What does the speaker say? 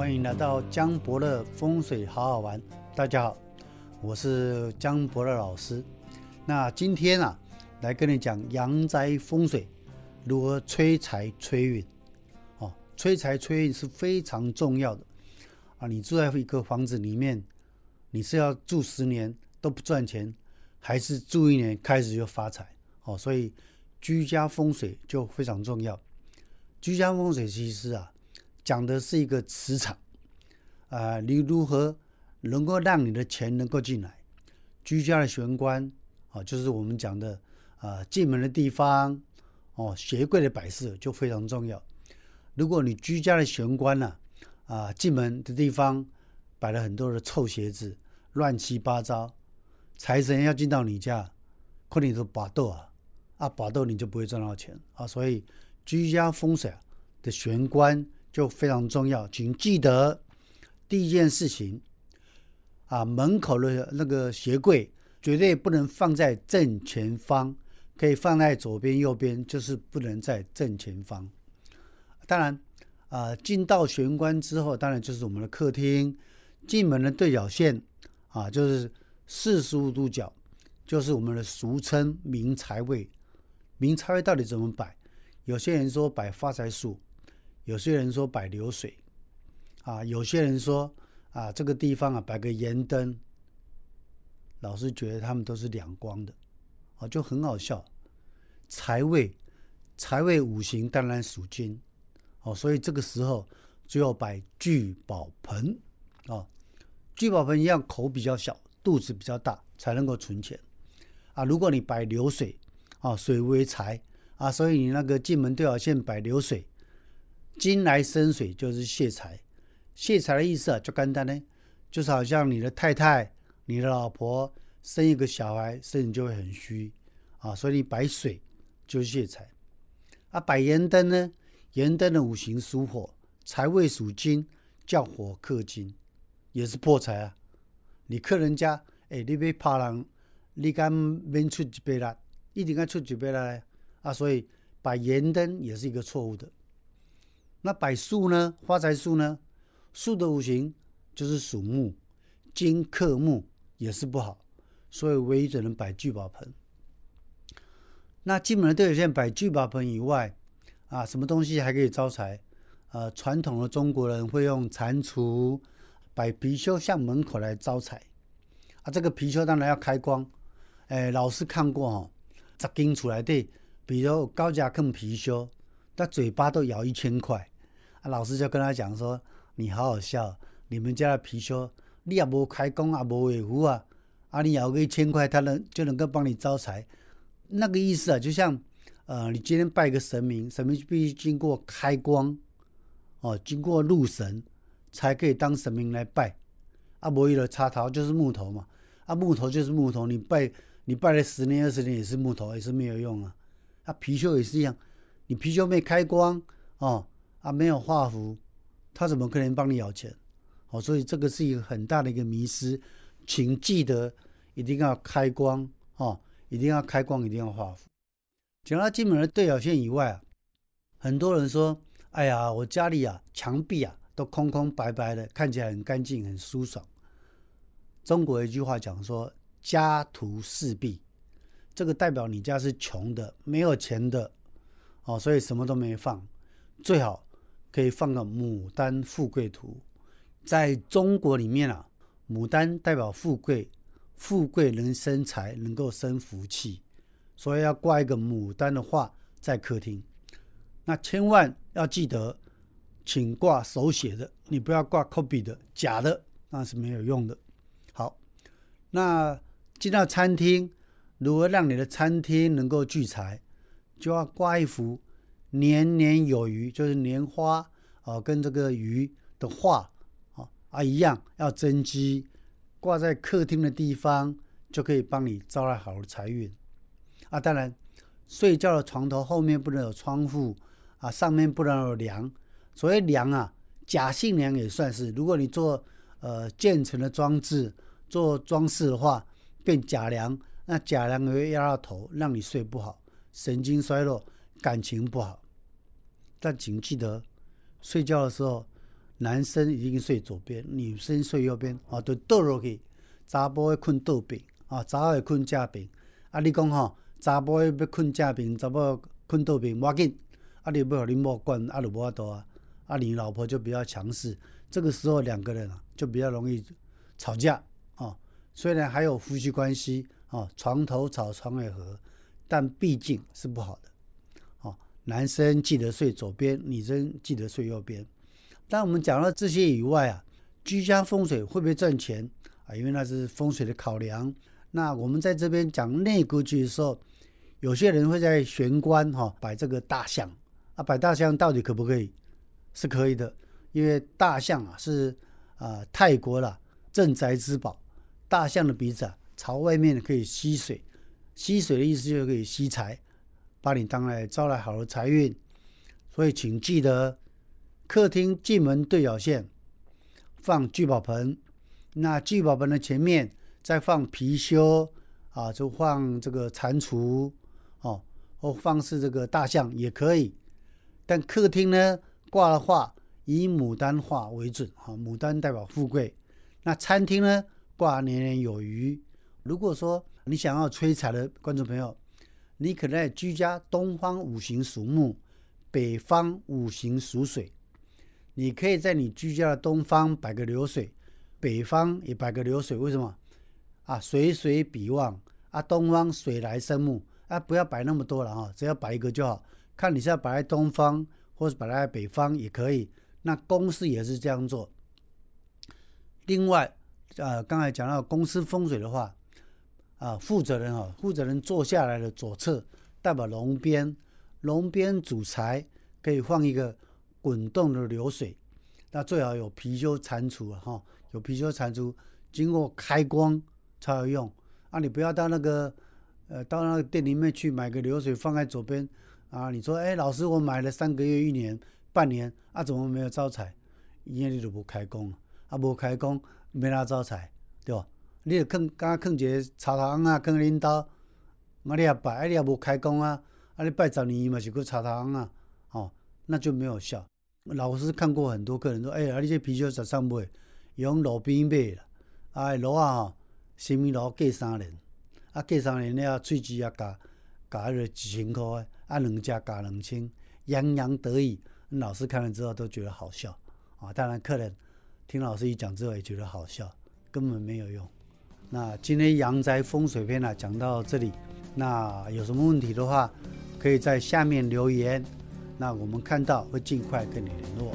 欢迎来到江伯乐风水好好玩。大家好，我是江伯乐老师。那今天啊，来跟你讲阳宅风水如何催财催运。哦，催财催运是非常重要的啊！你住在一个房子里面，你是要住十年都不赚钱，还是住一年开始就发财？哦，所以居家风水就非常重要。居家风水其实啊。讲的是一个磁场，啊，你如何能够让你的钱能够进来？居家的玄关，啊，就是我们讲的啊，进门的地方，哦，鞋柜的摆设就非常重要。如果你居家的玄关呢，啊，进门的地方摆了很多的臭鞋子，乱七八糟，财神要进到你家，可能都拔豆啊，啊，把豆你就不会赚到钱啊。所以居家风水的玄关。就非常重要，请记得第一件事情啊，门口的那个鞋柜绝对不能放在正前方，可以放在左边、右边，就是不能在正前方。当然啊，进到玄关之后，当然就是我们的客厅，进门的对角线啊，就是四十五度角，就是我们的俗称明财位。明财位到底怎么摆？有些人说摆发财树。有些人说摆流水，啊，有些人说啊，这个地方啊摆个盐灯，老是觉得他们都是两光的，啊，就很好笑。财位，财位五行当然属金，哦，所以这个时候就要摆聚宝盆，啊，聚宝盆一样口比较小，肚子比较大，才能够存钱，啊，如果你摆流水，啊，水为财，啊，所以你那个进门对角线摆流水。金来生水就是泄财，泄财的意思啊，就简单呢，就是好像你的太太、你的老婆生一个小孩，身体就会很虚啊，所以你摆水就泄财。啊，摆盐灯呢，盐灯的五行属火，财位属金，叫火克金，也是破财啊。你克人家，哎，你别怕人，你敢免出一杯来，一定要出一杯来啊，所以摆盐灯也是一个错误的。那摆树呢？发财树呢？树的五行就是属木，金克木也是不好，所以唯一只能摆聚宝盆。那进门的对角线摆聚宝盆以外，啊，什么东西还可以招财？呃，传统的中国人会用蟾蜍摆貔貅向门口来招财。啊，这个貔貅当然要开光。哎，老师看过哈，十斤出来的，比如高价坑貔貅，他嘴巴都咬一千块。啊，老师就跟他讲说：“你好好笑，你们家的貔貅，你也无开工啊，无维护啊，啊，你咬个一千块，他能就能够帮你招财。那个意思啊，就像呃，你今天拜一个神明，神明必须经过开光，哦，经过入神，才可以当神明来拜。啊，无一的插头就是木头嘛，啊，木头就是木头，你拜你拜了十年二十年也是木头，也是没有用啊。啊，貔貅也是一样，你貔貅没开光，哦。”啊，没有画符，他怎么可能帮你咬钱？哦，所以这个是一个很大的一个迷失，请记得一定要开光哦，一定要开光，一定要画符。讲到进门的对角线以外啊，很多人说：“哎呀，我家里啊，墙壁啊都空空白白的，看起来很干净，很舒爽。”中国一句话讲说：“家徒四壁”，这个代表你家是穷的，没有钱的哦，所以什么都没放，最好。可以放个牡丹富贵图，在中国里面啊，牡丹代表富贵，富贵能生财，能够生福气，所以要挂一个牡丹的画在客厅。那千万要记得，请挂手写的，你不要挂 copy 的，假的那是没有用的。好，那进到餐厅，如何让你的餐厅能够聚财，就要挂一幅。年年有余，就是年花哦，跟这个鱼的画啊啊一样，要增肌，挂在客厅的地方，就可以帮你招来好的财运啊。当然，睡觉的床头后面不能有窗户啊，上面不能有梁。所谓梁啊，假性梁也算是。如果你做呃建成的装置做装饰的话，变假梁，那假梁会压到头，让你睡不好，神经衰弱。感情不好，但请记得睡觉的时候，男生一定睡左边，女生睡右边，啊，都倒落去，查甫会困倒边，啊，查某会困正边。啊，你讲吼，查甫要困正边，查某困倒边，要紧。啊，你要互你某管，啊，就无法度啊。啊，你老婆就比较强势，这个时候两个人啊，就比较容易吵架啊。虽然还有夫妻关系啊，床头吵，床尾和，但毕竟是不好的。男生记得睡左边，女生记得睡右边。但我们讲到这些以外啊，居家风水会不会赚钱啊？因为那是风水的考量。那我们在这边讲内格局的时候，有些人会在玄关哈摆这个大象啊，摆大象到底可不可以？是可以的，因为大象啊是啊泰国的镇宅之宝。大象的鼻子啊朝外面可以吸水，吸水的意思就是可以吸财，把你当来招来好的财运。所以请记得。客厅进门对角线放聚宝盆，那聚宝盆的前面再放貔貅啊，就放这个蟾蜍哦，或放是这个大象也可以。但客厅呢挂的话，以牡丹画为准哈，牡丹代表富贵。那餐厅呢挂年年有余。如果说你想要催财的观众朋友，你可能在居家东方五行属木，北方五行属水。你可以在你居家的东方摆个流水，北方也摆个流水。为什么？啊，水水比旺啊，东方水来生木啊，不要摆那么多了哈，只要摆一个就好。看你是要摆在东方，或是摆在北方也可以。那公司也是这样做。另外，呃，刚才讲到公司风水的话，啊，负责人啊，负责人坐下来的左侧代表龙边，龙边主财，可以放一个。滚动的流水，那最好有貔貅蟾蜍啊，哈，有貔貅蟾蜍，经过开光才有用。啊，你不要到那个，呃，到那个店里面去买个流水放在左边，啊，你说，哎，老师，我买了三个月、一年、半年，啊，怎么没有招财？因为你都不开工，啊，无开工，没哪招财，对吧？你就囥，刚刚一个茶汤啊，坑领导，我你也拜，你也无开工啊，啊，你拜十年嘛是个茶汤啊，哦，那就没有效。老师看过很多客人说：“哎，啊，你这貔貅十三买，用路边买啦，啊，路啊吼，什么路过三年，啊，过三年了，喙齿也加加迄个一千块，啊，两只加两千，洋洋得意。老师看了之后都觉得好笑啊。当然，客人听老师一讲之后也觉得好笑，根本没有用。那今天阳宅风水篇呢，讲到这里。那有什么问题的话，可以在下面留言。那我们看到会尽快跟你联络。